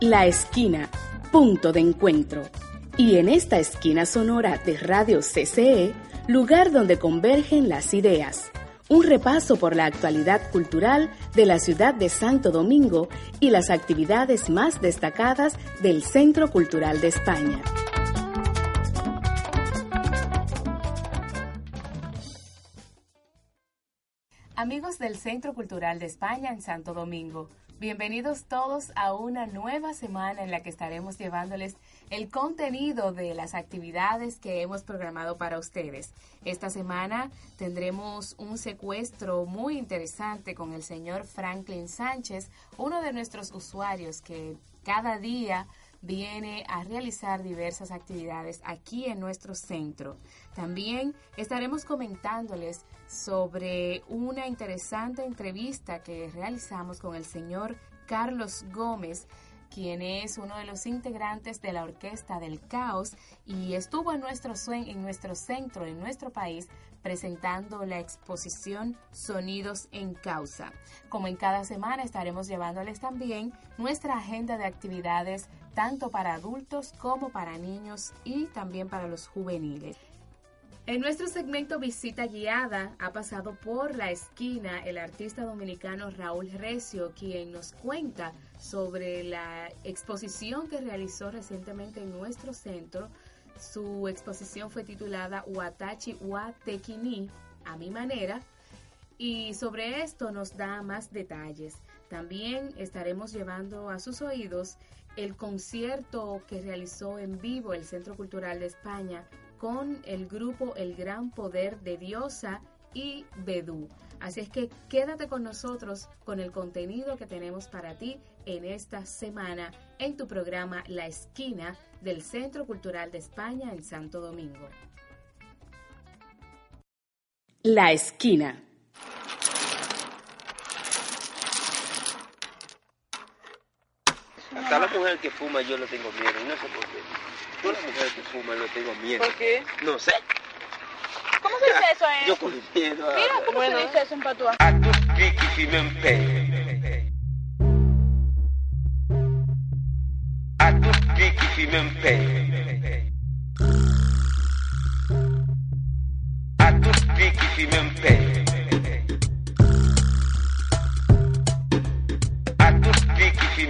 La esquina, punto de encuentro. Y en esta esquina sonora de Radio CCE, lugar donde convergen las ideas. Un repaso por la actualidad cultural de la ciudad de Santo Domingo y las actividades más destacadas del Centro Cultural de España. Amigos del Centro Cultural de España en Santo Domingo, Bienvenidos todos a una nueva semana en la que estaremos llevándoles el contenido de las actividades que hemos programado para ustedes. Esta semana tendremos un secuestro muy interesante con el señor Franklin Sánchez, uno de nuestros usuarios que cada día viene a realizar diversas actividades aquí en nuestro centro. También estaremos comentándoles sobre una interesante entrevista que realizamos con el señor Carlos Gómez, quien es uno de los integrantes de la Orquesta del Caos y estuvo en nuestro, en nuestro centro, en nuestro país, presentando la exposición Sonidos en Causa. Como en cada semana estaremos llevándoles también nuestra agenda de actividades tanto para adultos como para niños y también para los juveniles. En nuestro segmento Visita Guiada ha pasado por la esquina el artista dominicano Raúl Recio, quien nos cuenta sobre la exposición que realizó recientemente en nuestro centro. Su exposición fue titulada Watachi Wa a mi manera, y sobre esto nos da más detalles. También estaremos llevando a sus oídos el concierto que realizó en vivo el Centro Cultural de España con el grupo El Gran Poder de Diosa y Bedú. Así es que quédate con nosotros con el contenido que tenemos para ti en esta semana en tu programa La Esquina del Centro Cultural de España en Santo Domingo. La Esquina. Hasta la mujer que fuma yo le tengo miedo, no sé por qué. Yo la mujer que fuma no tengo miedo. ¿Por qué? No sé. ¿Cómo se dice eso en...? Yo con miedo. Mira, ¿cómo se dice eso en patuá? A tus piquis si me empeño. A tus piquis si me empeño. A tus piquis si me empeño. A tus piquis si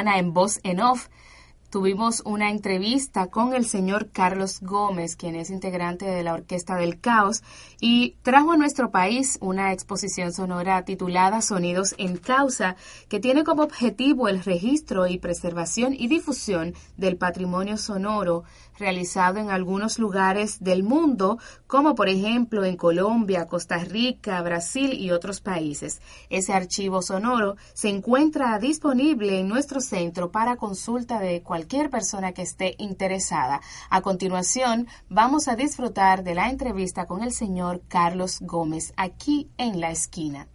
en Voz en Off tuvimos una entrevista con el señor Carlos Gómez, quien es integrante de la Orquesta del Caos, y trajo a nuestro país una exposición sonora titulada Sonidos en Causa, que tiene como objetivo el registro y preservación y difusión del patrimonio sonoro realizado en algunos lugares del mundo, como por ejemplo en Colombia, Costa Rica, Brasil y otros países. Ese archivo sonoro se encuentra disponible en nuestro centro para consulta de cualquier persona que esté interesada. A continuación, vamos a disfrutar de la entrevista con el señor Carlos Gómez aquí en la esquina.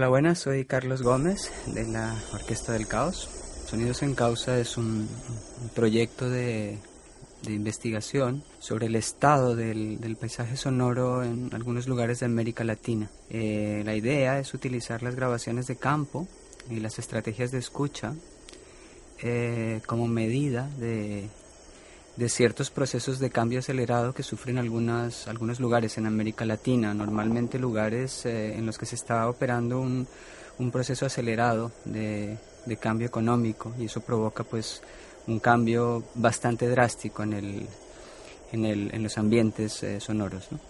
Hola, buenas, soy Carlos Gómez de la Orquesta del Caos. Sonidos en Causa es un, proyecto de, investigación sobre el estado del, del paisaje sonoro en algunos lugares de América Latina. Eh, la idea es utilizar las grabaciones de campo y las estrategias de escucha eh, como medida de, de ciertos procesos de cambio acelerado que sufren algunas, algunos lugares en América Latina, normalmente lugares eh, en los que se está operando un, un proceso acelerado de, de cambio económico y eso provoca pues un cambio bastante drástico en, el, en, el, en los ambientes eh, sonoros. ¿no?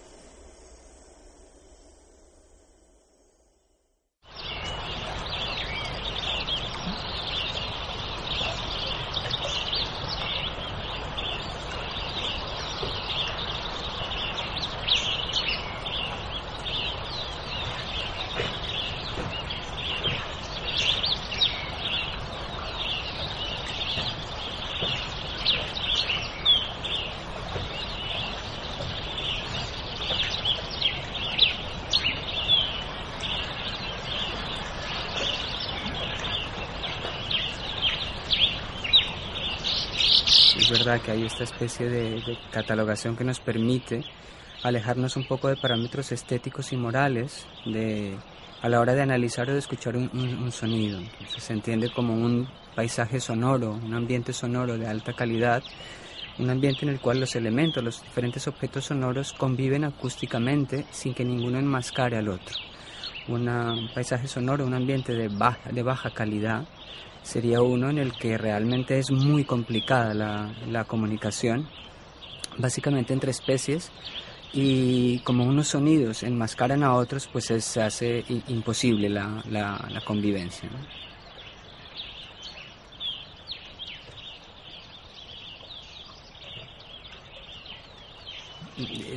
Es que hay esta especie de, de catalogación que nos permite alejarnos un poco de parámetros estéticos y morales de, a la hora de analizar o de escuchar un, sonido. se entiende como un paisaje sonoro, un ambiente sonoro de alta calidad, un ambiente en el cual los elementos, los diferentes objetos sonoros conviven acústicamente sin que ninguno enmascare al otro. un paisaje sonoro, un ambiente de baja, de baja calidad, sería uno en el que realmente es muy complicada la, comunicación, básicamente entre especies, y como unos sonidos enmascaran a otros, pues se hace imposible la, la, convivencia.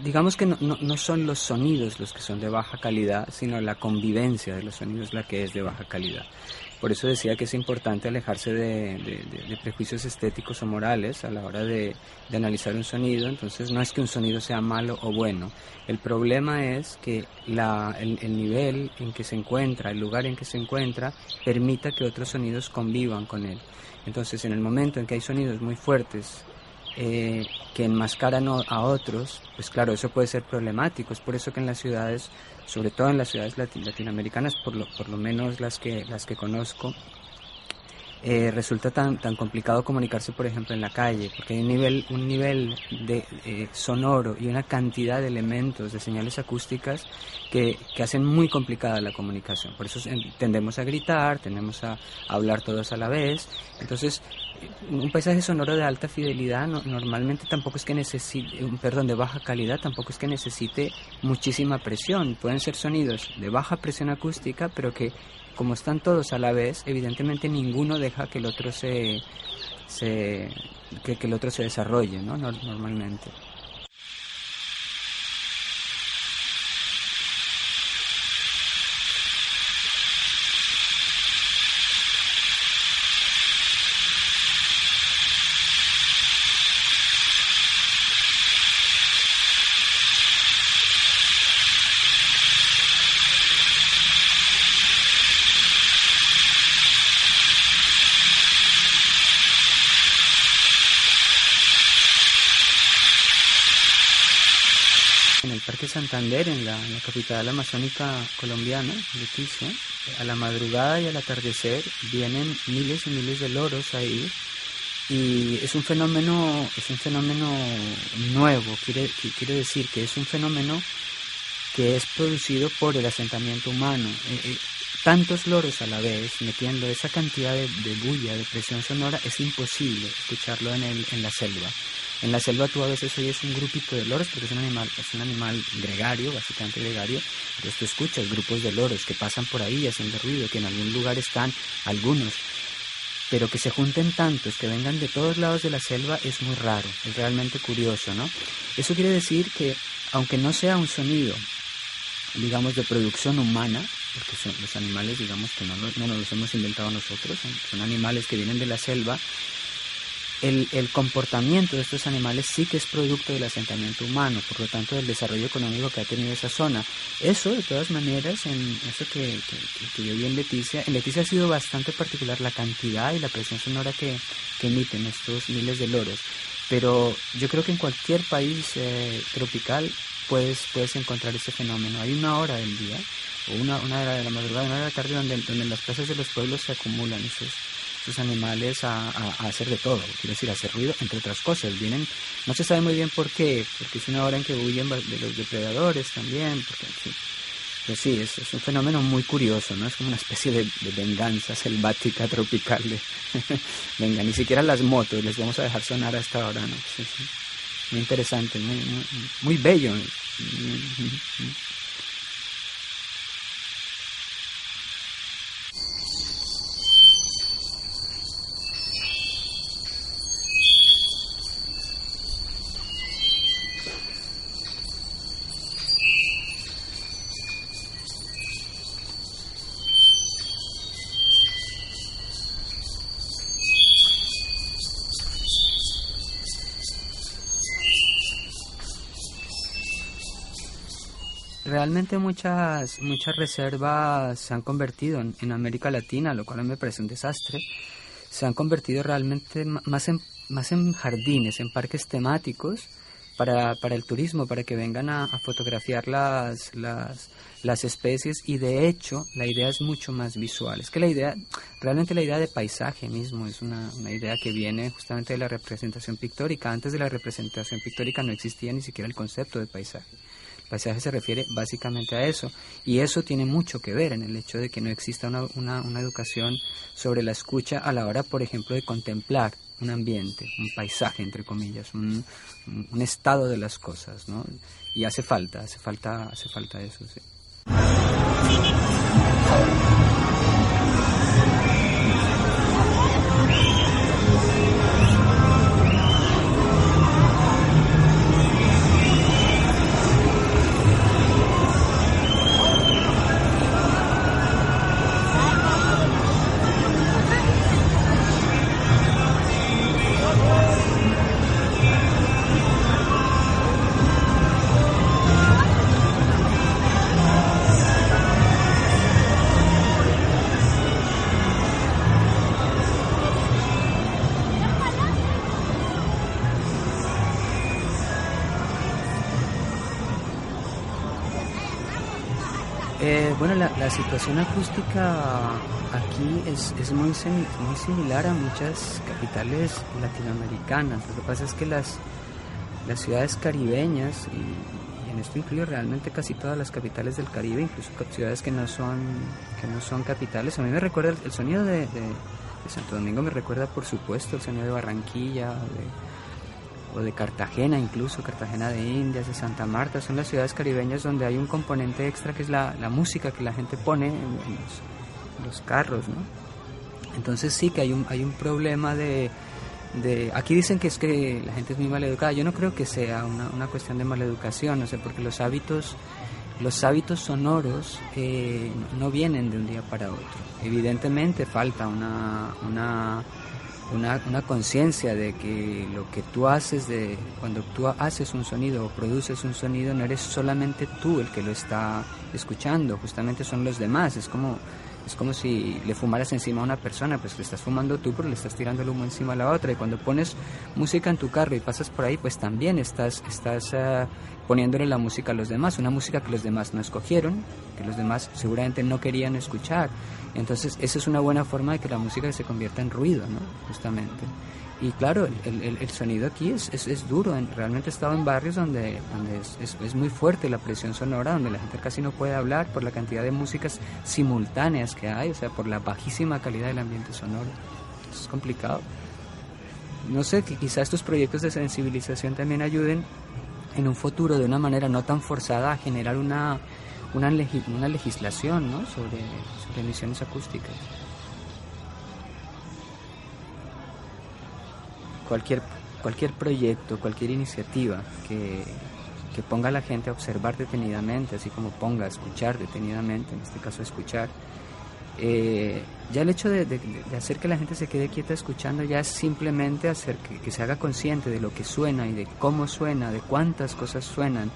digamos que no, son los sonidos los que son de baja calidad, sino la convivencia de los sonidos la que es de baja calidad. Por eso decía que es importante alejarse de, prejuicios estéticos o morales a la hora de, analizar un sonido. Entonces no es que un sonido sea malo o bueno. El problema es que el, nivel en que se encuentra, el lugar en que se encuentra, permita que otros sonidos convivan con él. Entonces en el momento en que hay sonidos muy fuertes eh, que enmascaran a otros, pues claro, eso puede ser problemático. Es por eso que en las ciudades sobre todo en las ciudades latinoamericanas, por lo, por lo menos las que, las que conozco, eh, resulta tan, tan complicado comunicarse, por ejemplo, en la calle, porque hay un nivel, un nivel de, eh, sonoro y una cantidad de elementos, de señales acústicas que, que, hacen muy complicada la comunicación. Por eso tendemos a gritar, tendemos a, hablar todos a la vez. Entonces, un paisaje sonoro de alta fidelidad normalmente tampoco es que necesite, perdón, de baja calidad, tampoco es que necesite muchísima presión. Pueden ser sonidos de baja presión acústica, pero que como están todos a la vez, evidentemente ninguno deja que el otro se, se que, el otro se desarrolle, ¿no? Normalmente. Santander, en la, capital amazónica colombiana, Leticia. A la madrugada y al atardecer vienen miles y miles de loros ahí. Y es un fenómeno es un fenómeno nuevo. Quiere quiere decir que es un fenómeno que es producido por el asentamiento humano. Eh, eh, tantos loros a la vez metiendo esa cantidad de, bulla de presión sonora es imposible escucharlo en en la selva en la selva tú a veces oyes un grupito de loros porque es un animal, es un animal gregario, básicamente gregario. Entonces tú escuchas grupos de loros que pasan por ahí haciendo ruido, que en algún lugar están algunos. Pero que se junten tantos, que vengan de todos lados de la selva, es muy raro, es realmente curioso, ¿no? Eso quiere decir que, aunque no sea un sonido, digamos, de producción humana, porque son los animales, digamos, que no, no nos los hemos inventado nosotros, son animales que vienen de la selva, el, comportamiento de estos animales sí que es producto del asentamiento humano, por lo tanto del desarrollo económico que ha tenido esa zona. Eso, de todas maneras, en eso que, yo vi en Leticia, en Leticia ha sido bastante particular la cantidad y la presión sonora que, emiten estos miles de loros, pero yo creo que en cualquier país eh, tropical puedes, puedes encontrar ese fenómeno. Hay una hora del día, o una, una hora de la madrugada, una hora de la tarde, donde, donde en las plazas de los pueblos se acumulan esos estos animales a, hacer de todo, quiero decir, hacer ruido, entre otras cosas. Vienen, no se sabe muy bien por qué, porque es una hora en que huyen de los depredadores también, porque, Pero sí, es, un fenómeno muy curioso, ¿no? Es como una especie de, venganza selvática tropical. De, venga, ni siquiera las motos les vamos a dejar sonar a esta hora, ¿no? Muy interesante, muy, muy, muy bello. Realmente muchas, muchas reservas se han convertido en, América Latina, lo cual me parece un desastre. Se han convertido realmente más en, más en jardines, en parques temáticos, para, para el turismo, para que vengan a, fotografiar las, las, las especies y de hecho la idea es mucho más visual. Es que la idea, realmente la idea de paisaje mismo es una, una idea que viene justamente de la representación pictórica. Antes de la representación pictórica no existía ni siquiera el concepto de paisaje. Paisaje se refiere básicamente a eso y eso tiene mucho que ver en el hecho de que no exista una, una, una educación sobre la escucha a la hora, por ejemplo, de contemplar un ambiente, un paisaje, entre comillas, un, un, estado de las cosas, ¿no? Y hace falta, hace falta, hace falta eso, sí. Acústica aquí es, muy, muy similar a muchas capitales latinoamericanas. Lo que pasa es que las, las ciudades caribeñas, y, en esto incluye realmente casi todas las capitales del Caribe, incluso ciudades que no son, que no son capitales, a mí me recuerda el, sonido de, de, Santo Domingo, me recuerda por supuesto el sonido de Barranquilla, de o de Cartagena incluso, Cartagena de Indias, de Santa Marta, son las ciudades caribeñas donde hay un componente extra que es la, la música que la gente pone en, los, carros, ¿no? Entonces sí que hay un, hay un problema de, de... Aquí dicen que es que la gente es muy maleducada, yo no creo que sea una, una cuestión de maleducación, no sé, porque los hábitos, los hábitos sonoros eh, no vienen de un día para otro. Evidentemente falta una, una una, una conciencia de que lo que tú haces, de cuando tú haces un sonido o produces un sonido, no eres solamente tú el que lo está escuchando, justamente son los demás. Es como, es como si le fumaras encima a una persona, pues le estás fumando tú, pero le estás tirando el humo encima a la otra. Y cuando pones música en tu carro y pasas por ahí, pues también estás, estás uh, poniéndole la música a los demás, una música que los demás no escogieron, que los demás seguramente no querían escuchar. Entonces, esa es una buena forma de que la música se convierta en ruido, ¿no? Justamente. Y claro, el, el, sonido aquí es, es, es, duro. Realmente he estado en barrios donde, donde es, es, muy fuerte la presión sonora, donde la gente casi no puede hablar por la cantidad de músicas simultáneas que hay, o sea, por la bajísima calidad del ambiente sonoro. es complicado. No sé, que quizá estos proyectos de sensibilización también ayuden en un futuro de una manera no tan forzada a generar una una, una legislación ¿no? sobre, sobre emisiones acústicas. Cualquier, cualquier proyecto, cualquier iniciativa que, que ponga a la gente a observar detenidamente, así como ponga a escuchar detenidamente, en este caso escuchar, eh, ya el hecho de, hacer que la gente se quede quieta escuchando ya es simplemente hacer que, se haga consciente de lo que suena y de cómo suena, de cuántas cosas suenan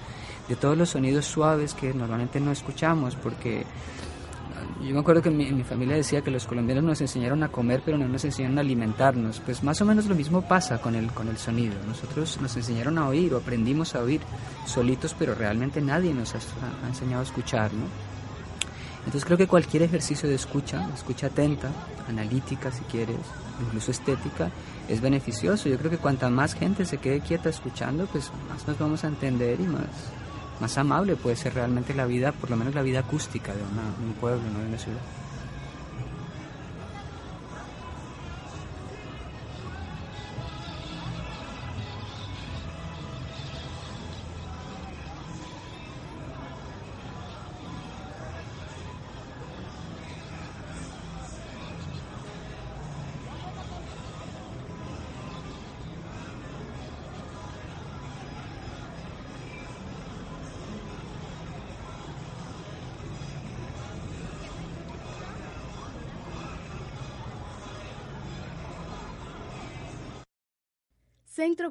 de todos los sonidos suaves que normalmente no escuchamos, porque yo me acuerdo que mi, mi, familia decía que los colombianos nos enseñaron a comer, pero no nos enseñaron a alimentarnos. Pues más o menos lo mismo pasa con el, con el sonido. Nosotros nos enseñaron a oír o aprendimos a oír solitos, pero realmente nadie nos ha, ha enseñado a escuchar, ¿no? Entonces creo que cualquier ejercicio de escucha, escucha atenta, analítica si quieres, incluso estética, es beneficioso. Yo creo que cuanta más gente se quede quieta escuchando, pues más nos vamos a entender y más, más amable puede ser realmente la vida, por lo menos la vida acústica de, una, un pueblo, ¿no? de una ciudad.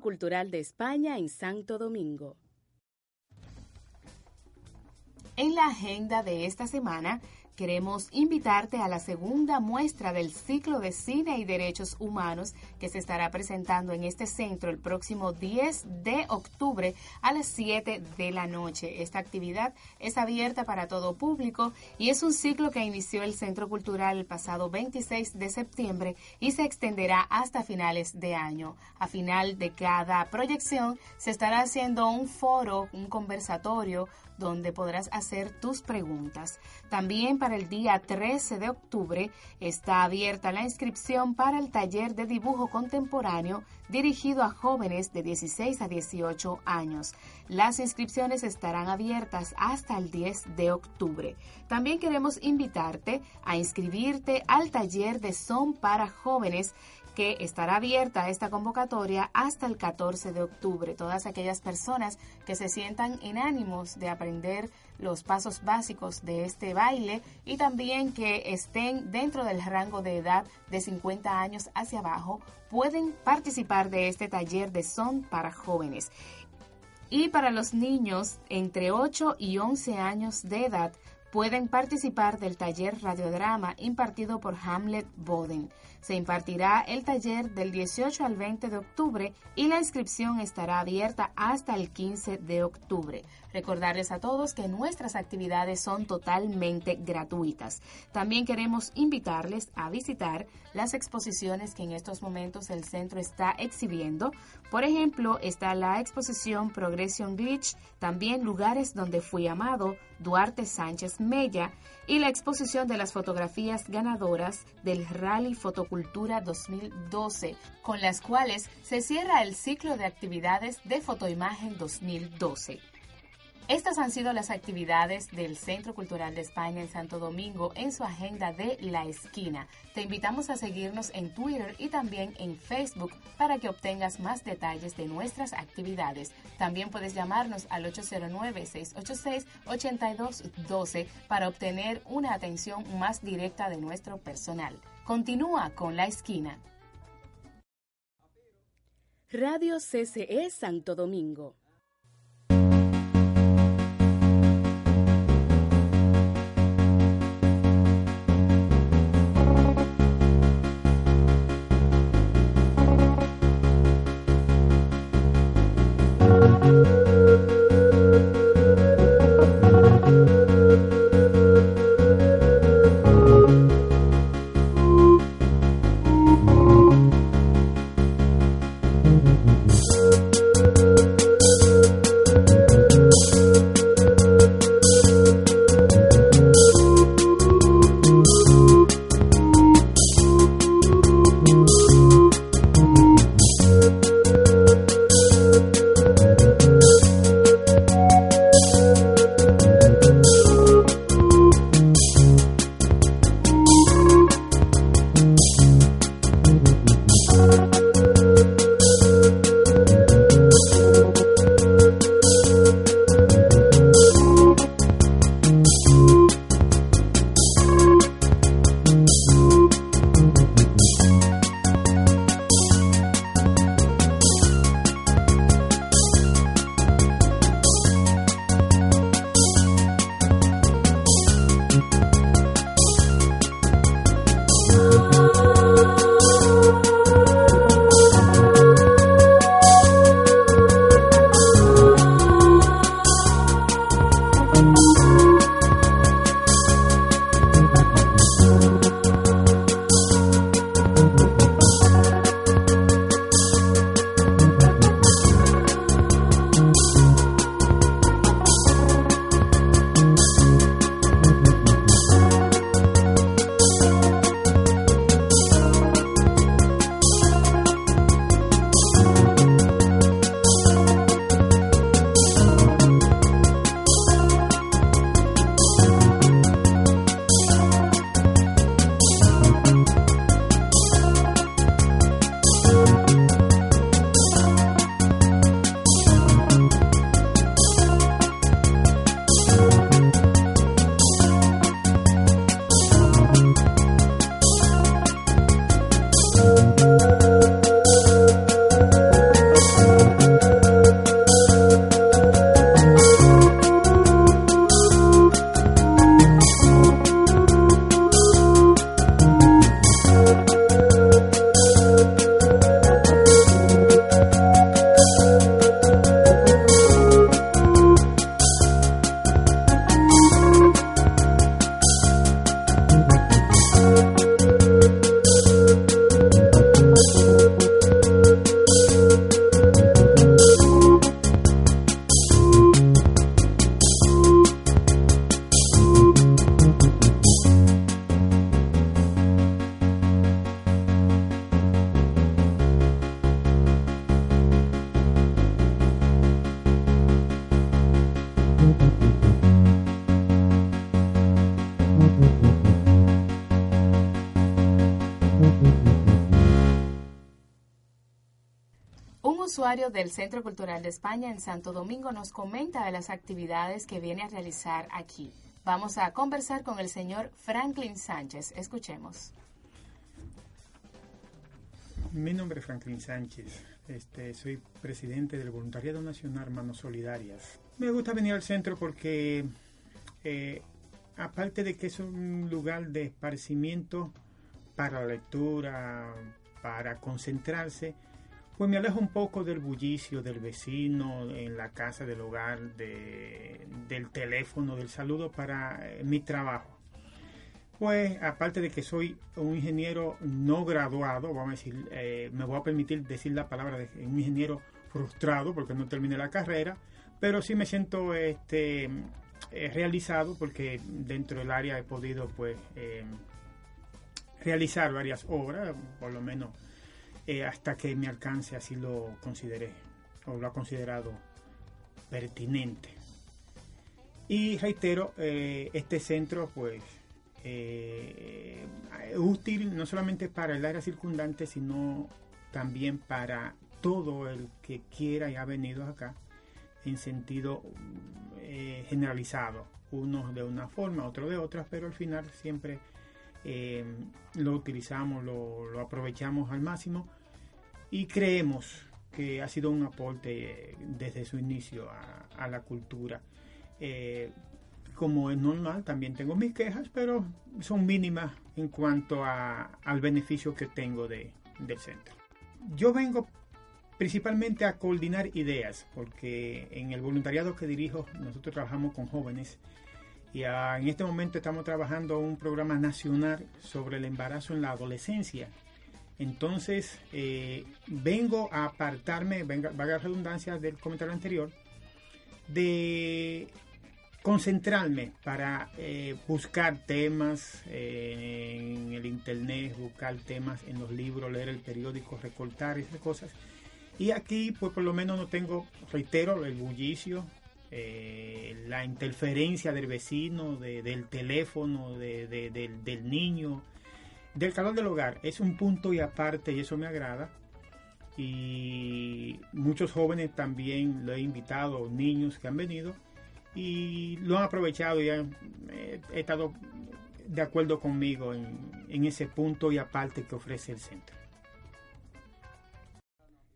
Cultural de España en Santo Domingo. En la agenda de esta semana queremos invitarte a la segunda muestra del ciclo de cine y derechos humanos que se estará presentando en este centro el próximo 10 de octubre a las 7 de la noche. Esta actividad es abierta para todo público y es un ciclo que inició el Centro Cultural el pasado 26 de septiembre y se extenderá hasta finales de año. A final de cada proyección se estará haciendo un foro, un conversatorio, donde podrás hacer tus preguntas. También para el día 13 de octubre está abierta la inscripción para el taller de dibujo contemporáneo dirigido a jóvenes de 16 a 18 años. Las inscripciones estarán abiertas hasta el 10 de octubre. También queremos invitarte a inscribirte al taller de son para jóvenes que estará abierta esta convocatoria hasta el 14 de octubre. Todas aquellas personas que se sientan en ánimos de aprender los pasos básicos de este baile y también que estén dentro del rango de edad de 50 años hacia abajo pueden participar de este taller de son para jóvenes. Y para los niños entre 8 y 11 años de edad pueden participar del taller radiodrama impartido por Hamlet Boden. Se impartirá el taller del 18 al 20 de octubre y la inscripción estará abierta hasta el 15 de octubre. Recordarles a todos que nuestras actividades son totalmente gratuitas. También queremos invitarles a visitar las exposiciones que en estos momentos el centro está exhibiendo. Por ejemplo, está la exposición Progression Glitch, también Lugares donde fui amado, Duarte Sánchez Mella, y la exposición de las fotografías ganadoras del Rally Fotocultura 2012, con las cuales se cierra el ciclo de actividades de fotoimagen 2012. Estas han sido las actividades del Centro Cultural de España en Santo Domingo en su agenda de La Esquina. Te invitamos a seguirnos en Twitter y también en Facebook para que obtengas más detalles de nuestras actividades. También puedes llamarnos al 809-686-8212 para obtener una atención más directa de nuestro personal. Continúa con La Esquina. Radio CCE Santo Domingo del Centro Cultural de España en Santo Domingo nos comenta de las actividades que viene a realizar aquí. Vamos a conversar con el señor Franklin Sánchez. Escuchemos. Mi nombre es Franklin Sánchez. Este, soy presidente del Voluntariado Nacional Manos Solidarias. Me gusta venir al centro porque, eh, aparte de que es un lugar de esparcimiento para la lectura, para concentrarse, pues me alejo un poco del bullicio del vecino, en la casa, del hogar, del teléfono, del saludo para eh, mi trabajo. Pues aparte de que soy un ingeniero no graduado, vamos a decir, eh, me voy a permitir decir la palabra de un ingeniero frustrado porque no terminé la carrera, pero sí me siento este, eh, realizado porque dentro del área he podido pues realizar varias obras, por lo menos eh, hasta que me alcance, así lo consideré o lo ha considerado pertinente. Y reitero, eh, este centro pues eh, es útil no solamente para el área circundante, sino también para todo el que quiera y ha venido acá en sentido generalizado, unos de una forma, otros de otra, pero al final siempre lo utilizamos, lo aprovechamos al máximo y creemos que ha sido un aporte eh, desde su inicio a, la cultura. Eh, como es normal, también tengo mis quejas, pero son mínimas en cuanto al beneficio que tengo de, del centro. Yo vengo principalmente a coordinar ideas, porque en el voluntariado que dirijo nosotros trabajamos con jóvenes y en este momento estamos trabajando un programa nacional sobre el embarazo en la adolescencia entonces, eh, vengo a apartarme, venga, valga la redundancia del comentario anterior, de concentrarme para eh, buscar temas eh, en el internet, buscar temas en los libros, leer el periódico, recortar esas cosas. Y aquí, pues por lo menos no tengo, reitero, el bullicio, la interferencia del vecino, del teléfono, del niño, del calor del hogar es un punto y aparte y eso me agrada. Y muchos jóvenes también lo he invitado, niños que han venido y lo han aprovechado y han eh, estado de acuerdo conmigo en, ese punto y aparte que ofrece el centro.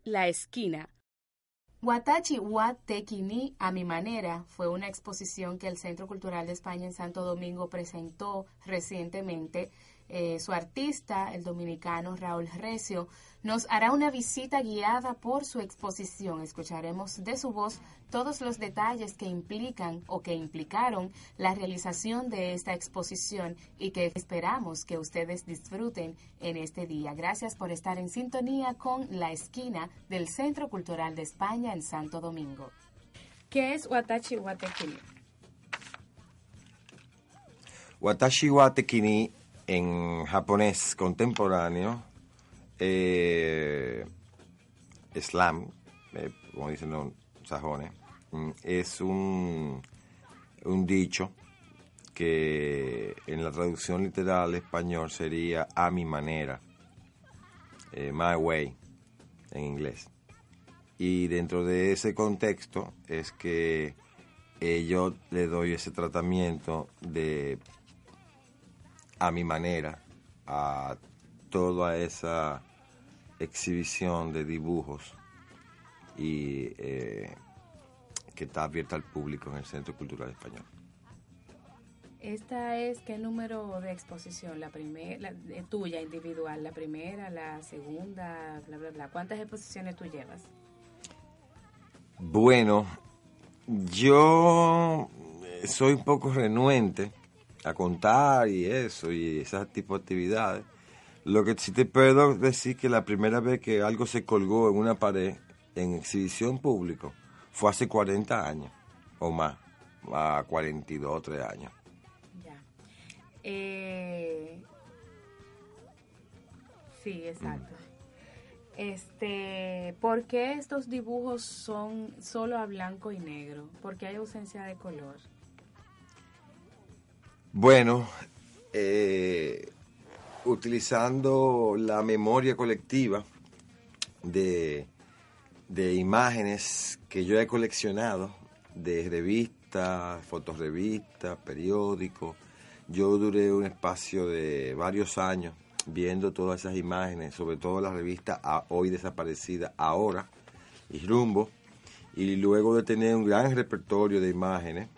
La esquina. Watachi Watekini a mi manera fue una exposición que el Centro Cultural de España en Santo Domingo presentó recientemente eh, su artista, el dominicano Raúl Recio, nos hará una visita guiada por su exposición. Escucharemos de su voz todos los detalles que implican o que implicaron la realización de esta exposición y que esperamos que ustedes disfruten en este día. Gracias por estar en sintonía con La Esquina del Centro Cultural de España en Santo Domingo. ¿Qué es Watashi Watekini? Watashi Watekini en japonés contemporáneo, eh, slam, eh, como dicen los sajones, mm, es un, un dicho que en la traducción literal español sería a mi manera, eh, my way en inglés. Y dentro de ese contexto es que yo le doy ese tratamiento de a mi manera a toda esa exhibición de dibujos y eh, que está abierta al público en el Centro Cultural Español. ¿Esta es qué número de exposición? ¿La primera, eh, tuya individual, la primera, la segunda, bla, bla, bla? ¿Cuántas exposiciones tú llevas? Bueno, yo soy un poco renuente a contar y eso, y ese tipo de actividades. Lo que sí te puedo decir que la primera vez que algo se colgó en una pared en exhibición público fue hace 40 años o más, a 42 o 3 años. Ya. Eh, sí, exacto. Este, ¿por qué estos dibujos son solo a blanco y negro? ¿Por qué hay ausencia de color? Bueno, eh, utilizando la memoria colectiva de, de imágenes que yo he coleccionado de revistas, fotorrevistas, periódicos. Yo duré un espacio de varios años viendo todas esas imágenes, sobre todo la revista hoy desaparecida, ahora, y rumbo. Y luego de tener un gran repertorio de imágenes,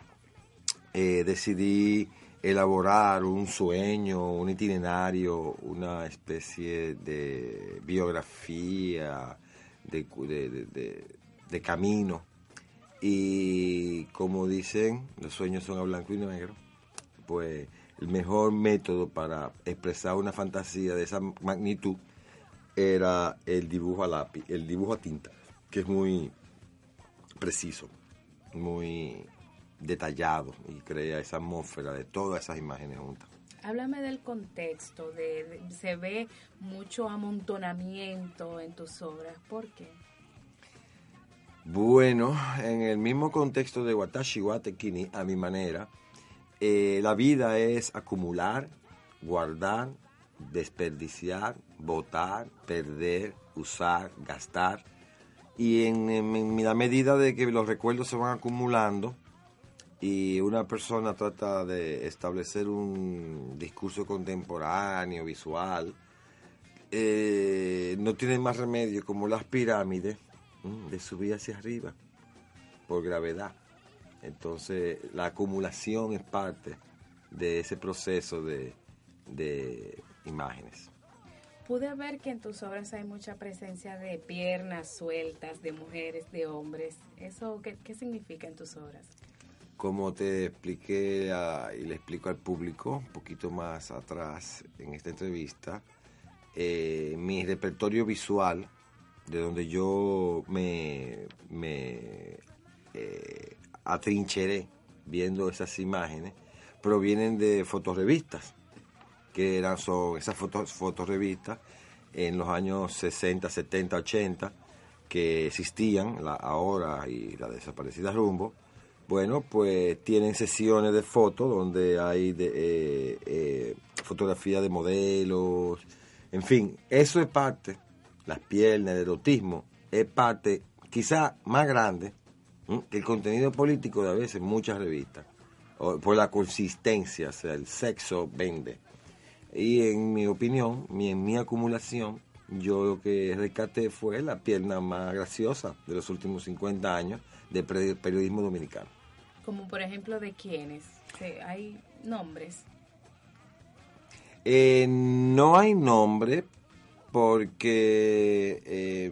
eh, decidí elaborar un sueño, un itinerario, una especie de biografía, de, de- de camino. Y como dicen, los sueños son a blanco y negro, pues el mejor método para expresar una fantasía de esa magnitud era el dibujo a lápiz, el dibujo a tinta, que es muy preciso, muy detallado y crea esa atmósfera de todas esas imágenes juntas. Háblame del contexto, de, de- se ve mucho amontonamiento en tus obras. ¿Por qué? Bueno, en el mismo contexto de Watashi wa Tekini, a mi manera, eh, la vida es acumular, guardar, desperdiciar, botar, perder, usar, gastar. Y en, en- en la medida de que los recuerdos se van acumulando y una persona trata de establecer un discurso contemporáneo, visual, eh, no tiene más remedio como las pirámides de subir hacia arriba por gravedad. Entonces la acumulación es parte de ese proceso de, imágenes. Pude ver que en tus obras hay mucha presencia de piernas sueltas, de mujeres, de hombres. ¿Eso qué significa en tus obras? Como te expliqué y le explico al público un poquito más atrás en esta entrevista, eh, mi repertorio visual, de donde yo me, eh, atrincheré viendo esas imágenes, provienen de fotorrevistas, que eran son esas fotos, fotorrevistas en los años 60, 70, 80, que existían, la ahora y la desaparecida Rumbo, bueno, pues tienen sesiones de fotos donde hay de, eh, eh, fotografía de modelos, en fin, eso es parte, las piernas, el erotismo, es parte quizá más grande que el contenido político de a veces muchas revistas, por la consistencia, o sea, el sexo vende. Y en mi opinión, mi, en mi acumulación, yo lo que rescaté fue la pierna más graciosa de los últimos 50 años de periodismo dominicano. Como por ejemplo de quiénes. Hay nombres. Eh, no hay nombre porque eh,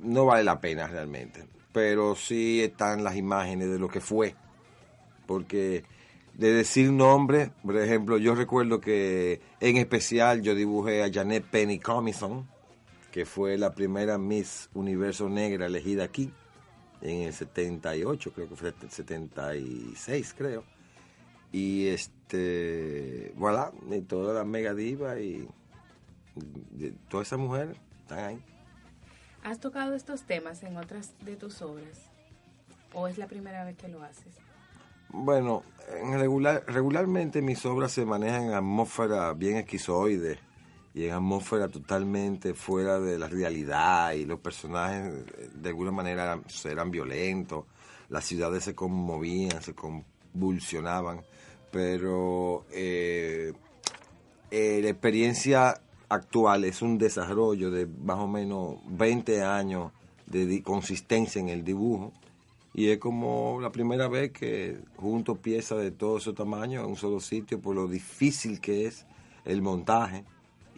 no vale la pena realmente, pero sí están las imágenes de lo que fue, porque de decir nombre, por ejemplo, yo recuerdo que en especial yo dibujé a Janet Penny Comison, que fue la primera Miss Universo Negra elegida aquí en el 78, creo que fue el 76, creo. Y este, voilà, y toda la mega diva y, y todas esas mujeres están ahí. ¿Has tocado estos temas en otras de tus obras? ¿O es la primera vez que lo haces? Bueno, en regular, regularmente mis obras se manejan en atmósfera bien esquizoide y en atmósfera totalmente fuera de la realidad y los personajes de alguna manera eran, violentos, las ciudades se conmovían, se convulsionaban, pero eh, eh, la experiencia actual es un desarrollo de más o menos 20 años de consistencia en el dibujo y es como la primera vez que junto piezas de todo ese tamaño en un solo sitio por lo difícil que es el montaje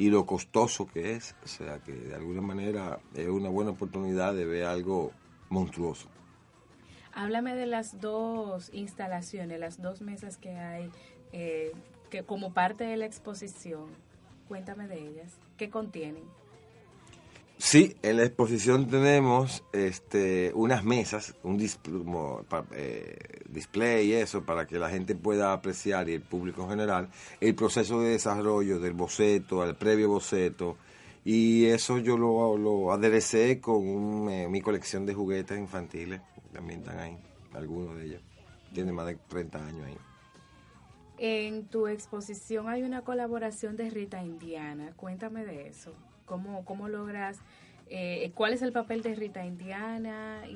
y lo costoso que es. O sea que de alguna manera es una buena oportunidad de ver algo monstruoso. Háblame de las dos instalaciones, las dos mesas que hay eh, que como parte de la exposición. Cuéntame de ellas. ¿Qué contienen? Sí, en la exposición tenemos este, unas mesas, un dis- como, pa- eh, display y eso, para que la gente pueda apreciar y el público en general el proceso de desarrollo del boceto, al previo boceto. Y eso yo lo, lo aderecé con un, eh, mi colección de juguetes infantiles, también están ahí, algunos de ellos. Tiene más de 30 años ahí. En tu exposición hay una colaboración de Rita Indiana. Cuéntame de eso. ¿Cómo, cómo logras Eh, ¿Cuál es el papel de Rita Indiana y,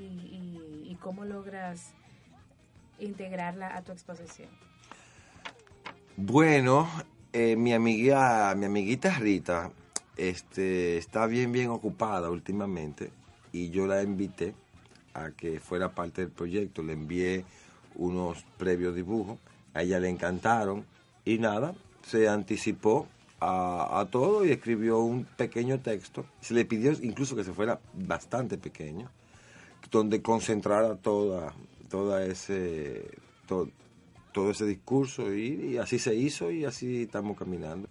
y- cómo logras integrarla a tu exposición? Bueno, eh, mi amiga, mi amiguita Rita, este, está bien, bien ocupada últimamente y yo la invité a que fuera parte del proyecto. Le envié unos previos dibujos, a ella le encantaron y nada, se anticipó a, a todo y escribió un pequeño texto. Se le pidió incluso que se fuera bastante pequeño, donde concentrara toda, toda ese, to- todo ese discurso y, así se hizo y así estamos caminando.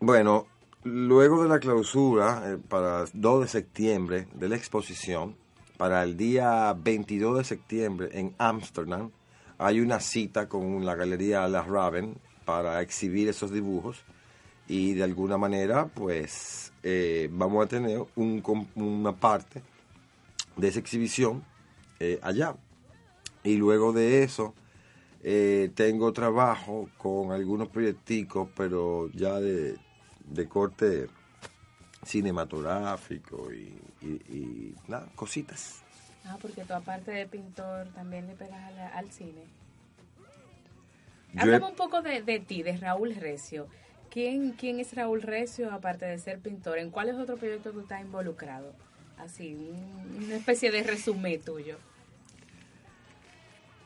Bueno, luego de la clausura, eh, para 2 de septiembre de la exposición, para el día 22 de septiembre en Ámsterdam, hay una cita con la Galería La Raven para exhibir esos dibujos y de alguna manera, pues, eh, vamos a tener un una parte de esa exhibición eh, allá. Y luego de eso, eh, tengo trabajo con algunos proyecticos, pero ya de, de corte cinematográfico y, y- y nada, cositas. Ah, porque tú aparte de pintor también le pegas al cine. Yo he- Háblame un poco de, de ti, de Raúl Recio. ¿Quién, ¿Quién es Raúl Recio aparte de ser pintor? ¿En cuáles otros proyectos tú estás involucrado? Así, un- una especie de resumen tuyo.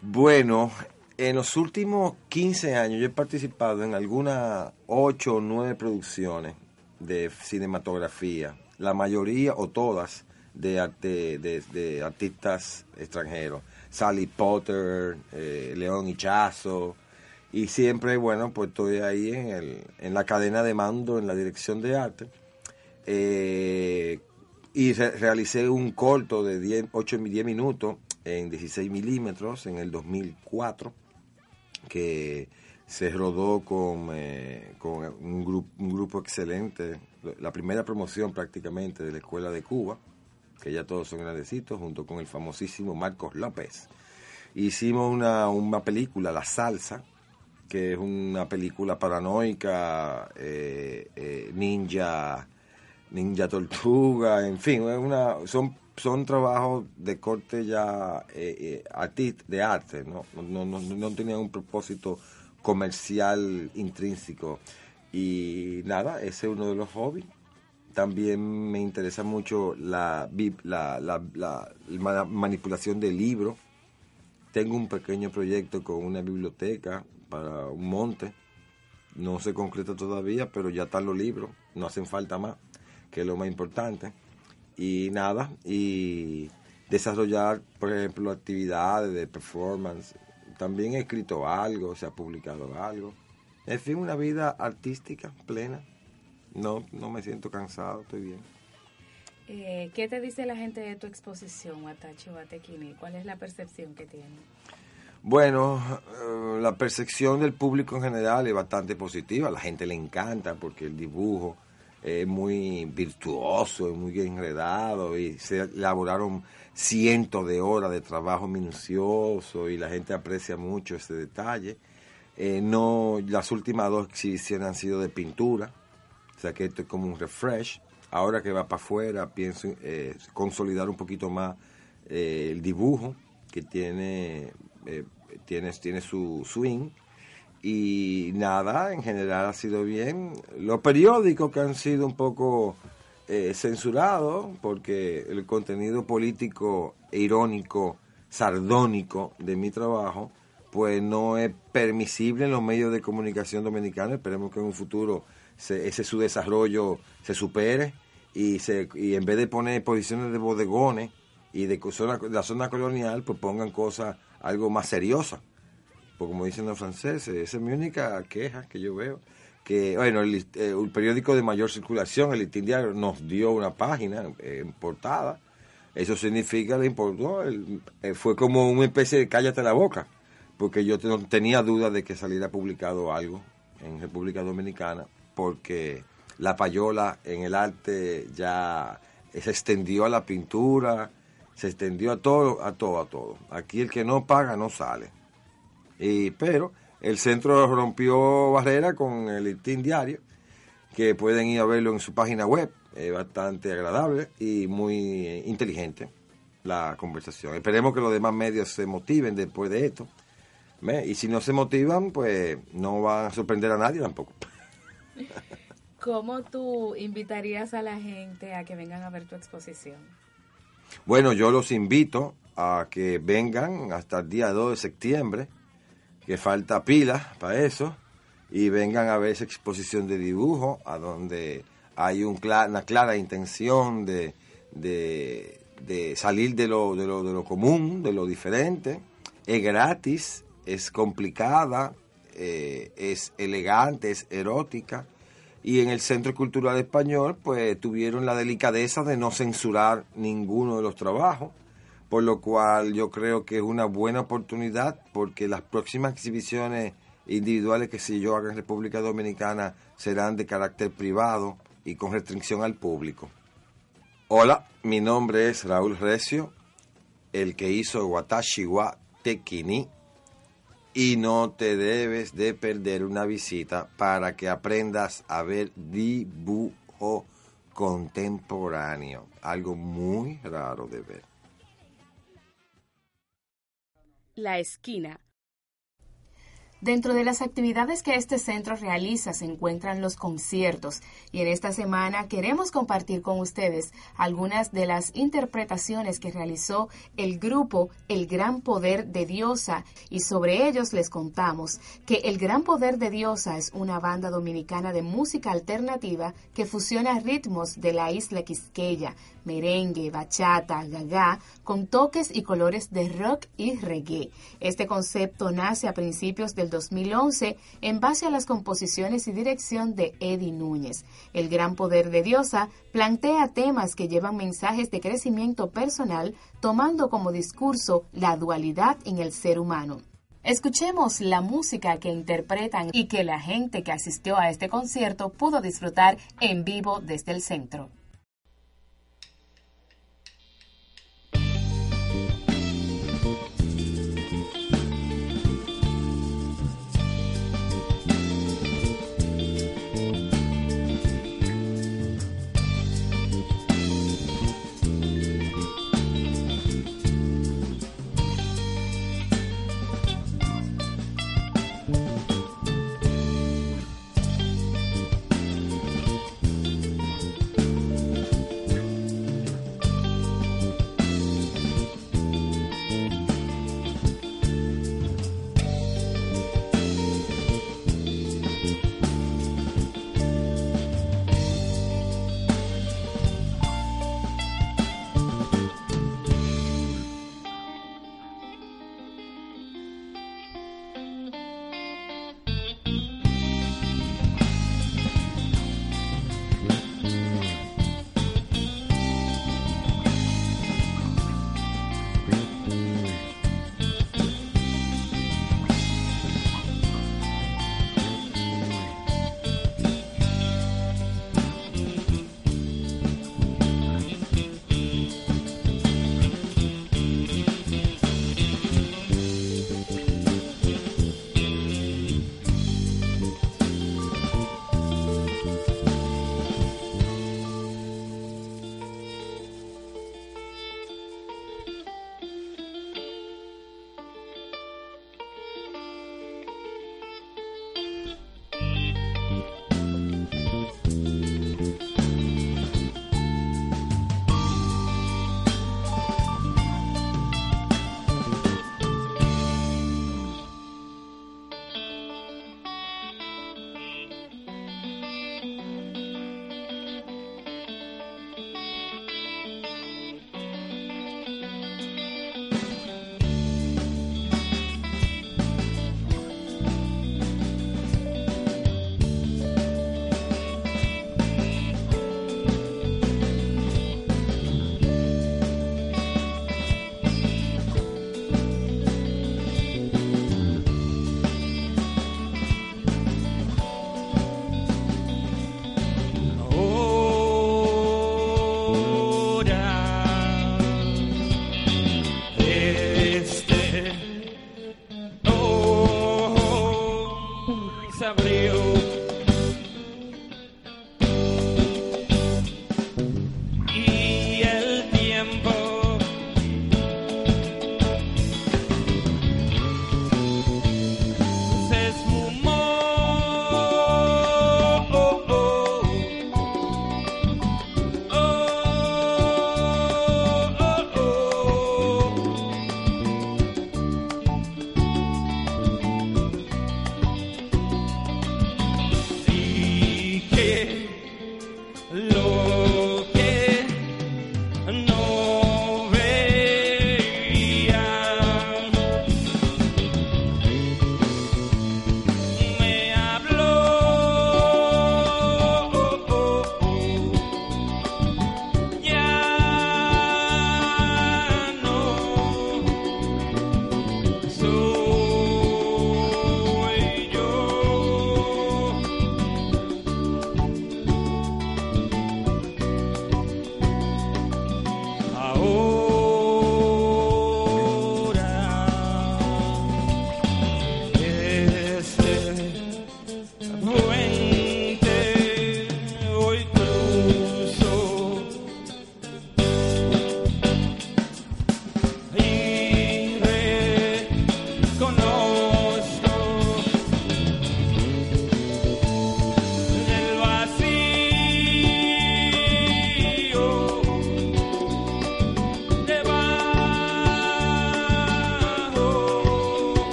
Bueno, en los últimos 15 años yo he participado en algunas 8 o 9 producciones de cinematografía, la mayoría o todas de artistas extranjeros. Sally Potter, eh, León Hichazo, y siempre, bueno, pues estoy ahí en, el, en la cadena de mando, en la dirección de arte. Eh, y re- realicé un corto de 10, 8 y 10 minutos en 16 milímetros en el 2004 que se rodó con, eh, con un, un grupo excelente, la primera promoción prácticamente de la Escuela de Cuba, que ya todos son grandecitos, junto con el famosísimo Marcos López. Hicimos una, una película, La Salsa, que es una película paranoica, eh, eh, ninja, ninja tortuga, en fin, son, son trabajos de corte ya eh, eh, de arte, ¿no? No, no, no, tenían un propósito comercial intrínseco. Y nada, ese es uno de los hobbies. También me interesa mucho la, la, la- la manipulación de libros. Tengo un pequeño proyecto con una biblioteca para un monte. No se concreta todavía, pero ya están los libros. No hacen falta más, que es lo más importante. Y nada, y desarrollar, por ejemplo, actividades de performance. También he escrito algo, se ha publicado algo. En fin, una vida artística plena. No, no me siento cansado, estoy bien. Eh, ¿Qué te dice la gente de tu exposición, Watachi Watekini? ¿Cuál es la percepción que tienen? Bueno, eh, la percepción del público en general es bastante positiva. La gente le encanta porque el dibujo es muy virtuoso, es muy enredado y se elaboraron cientos de horas de trabajo minucioso y la gente aprecia mucho ese detalle. Eh, no, las últimas dos exhibiciones han sido de pintura, o sea que esto es como un refresh. Ahora que va para afuera, pienso eh, consolidar un poquito más eh, el dibujo, que tiene, eh, tiene, tiene su swing. Y nada, en general ha sido bien. Los periódicos que han sido un poco eh, censurados, porque el contenido político e irónico, sardónico de mi trabajo, pues no es permisible en los medios de comunicación dominicanos. Esperemos que en un futuro se- ese su desarrollo se supere y, se, y en vez de poner posiciones de bodegones y de zona- de la zona colonial, pues pongan cosas algo más seriosas. Porque como dicen los franceses, esa es mi única queja que yo veo. Que, bueno, eh, el periódico de mayor circulación, el Listín Diario, nos dio una página eh, en portada. Eso significa, le importó, eh, fue como una especie de cállate la boca. Porque yo no tenía duda de que saliera publicado algo en República Dominicana, porque la payola en el arte ya se extendió a la pintura, se extendió a todo, a todo, a todo. Aquí el que no paga no sale. Y, pero el centro rompió barrera con el Listín Diario, que pueden ir a verlo en su página web, Es bastante agradable y muy eh, inteligente la conversación. Esperemos que los demás medios se motiven después de esto. Y si no se motivan, pues no van a sorprender a nadie tampoco. ¿Cómo tú invitarías a la gente a que vengan a ver tu exposición? Bueno, yo los invito a que vengan hasta el día 2 de septiembre, que falta pila para eso, y vengan a ver esa exposición de dibujo, a donde hay una clara intención de, de- de salir de lo, de, lo, de lo común, de lo diferente. Es gratis, es complicada, eh, es elegante, es erótica. Y en el Centro Cultural Español, pues tuvieron la delicadeza de no censurar ninguno de los trabajos, por lo cual yo creo que es una buena oportunidad porque las próximas exhibiciones individuales que si yo haga en República Dominicana serán de carácter privado y con restricción al público. Hola, mi nombre es Raúl Recio, el que hizo Watashi wa Tekini, y no te debes de perder una visita para que aprendas a ver dibujo contemporáneo, algo muy raro de ver. La esquina. Dentro de las actividades que este centro realiza se encuentran los conciertos y en esta semana queremos compartir con ustedes algunas de las interpretaciones que realizó el grupo El Gran Poder de Diosa y sobre ellos les contamos que El Gran Poder de Diosa es una banda dominicana de música alternativa que fusiona ritmos de la isla Quisqueya, merengue, bachata, gaga, con toques y colores de rock y reggae. Este concepto nace a principios del 2011 en base a las composiciones y dirección de Eddie Núñez. El gran poder de Diosa plantea temas que llevan mensajes de crecimiento personal, tomando como discurso la dualidad en el ser humano. Escuchemos la música que interpretan y que la gente que asistió a este concierto pudo disfrutar en vivo desde el centro.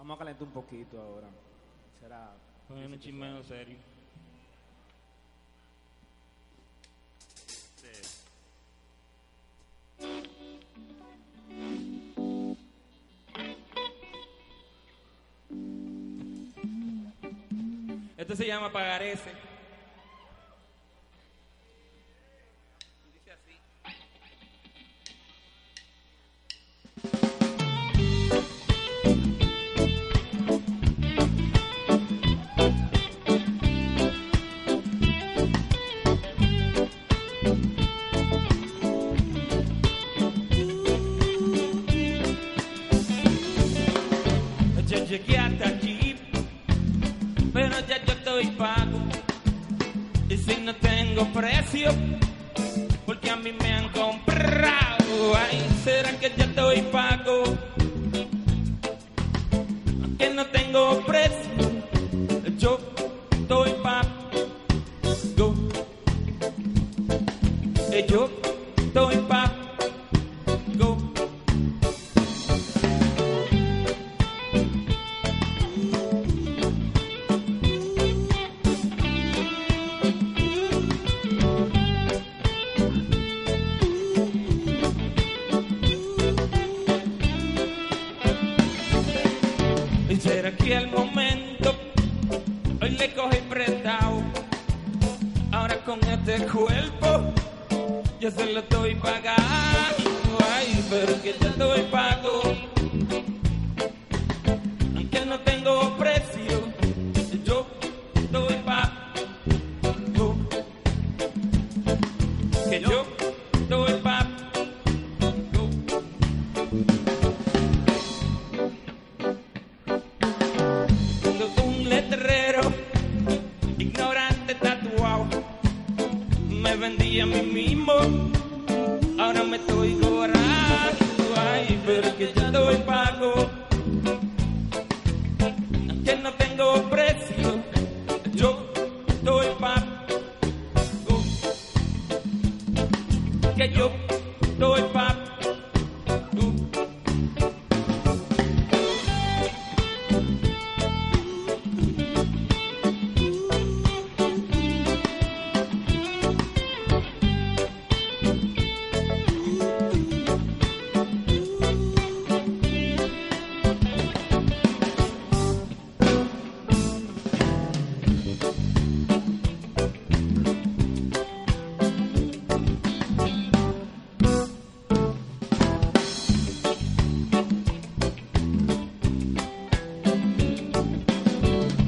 Vamos a calentar un poquito ahora. Será. Ponerme un chisme serio. Este se llama Pagarese. chúc tôi phát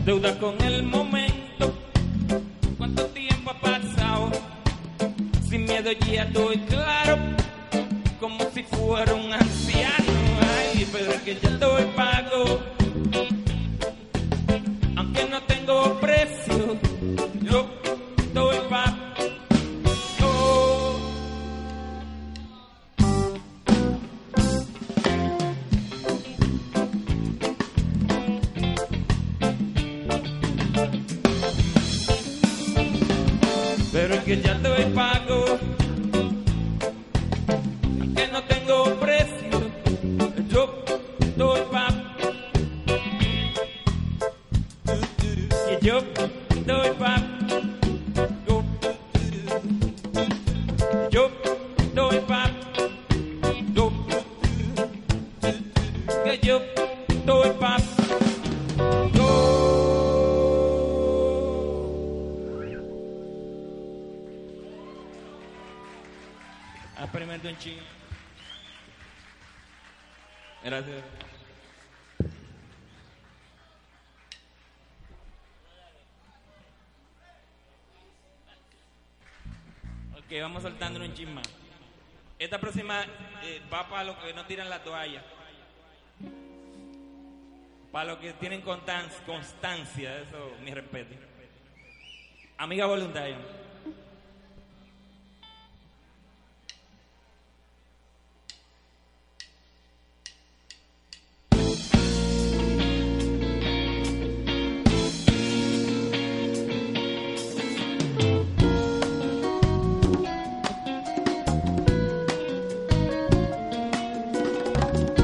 deuda con el momento. ¿Cuánto tiempo ha pasado? Sin miedo ya doy claro, como si fuera un anciano. Ay, pero es que ya estoy pago. los chismas. Esta próxima eh, va para los que no tiran la toalla. Para los que tienen constancia, eso mi respeto. Amiga voluntaria. Bye.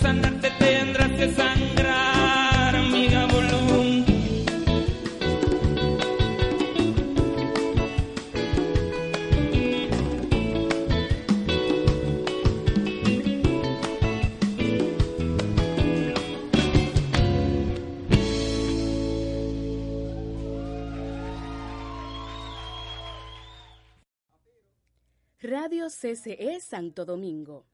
Sanarte tendrás que sangrar, amiga voluntad. Radio CCE Santo Domingo.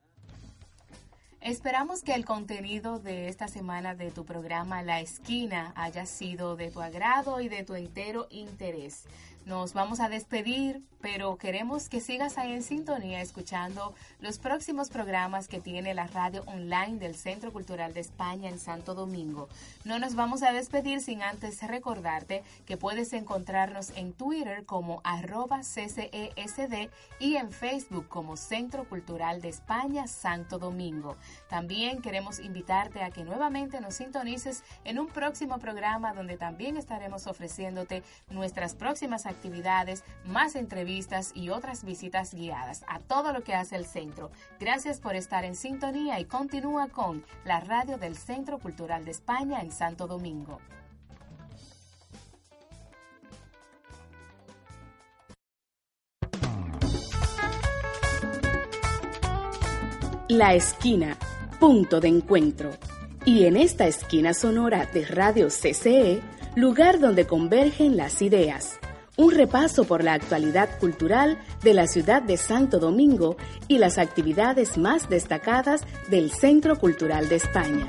Esperamos que el contenido de esta semana de tu programa La Esquina haya sido de tu agrado y de tu entero interés. Nos vamos a despedir, pero queremos que sigas ahí en sintonía escuchando los próximos programas que tiene la radio online del Centro Cultural de España en Santo Domingo. No nos vamos a despedir sin antes recordarte que puedes encontrarnos en Twitter como arroba CCESD y en Facebook como Centro Cultural de España Santo Domingo. También queremos invitarte a que nuevamente nos sintonices en un próximo programa donde también estaremos ofreciéndote nuestras próximas actividades, más entrevistas y otras visitas guiadas a todo lo que hace el centro. Gracias por estar en sintonía y continúa con la radio del Centro Cultural de España en Santo Domingo. La esquina, punto de encuentro. Y en esta esquina sonora de Radio CCE, lugar donde convergen las ideas. Un repaso por la actualidad cultural de la ciudad de Santo Domingo y las actividades más destacadas del Centro Cultural de España.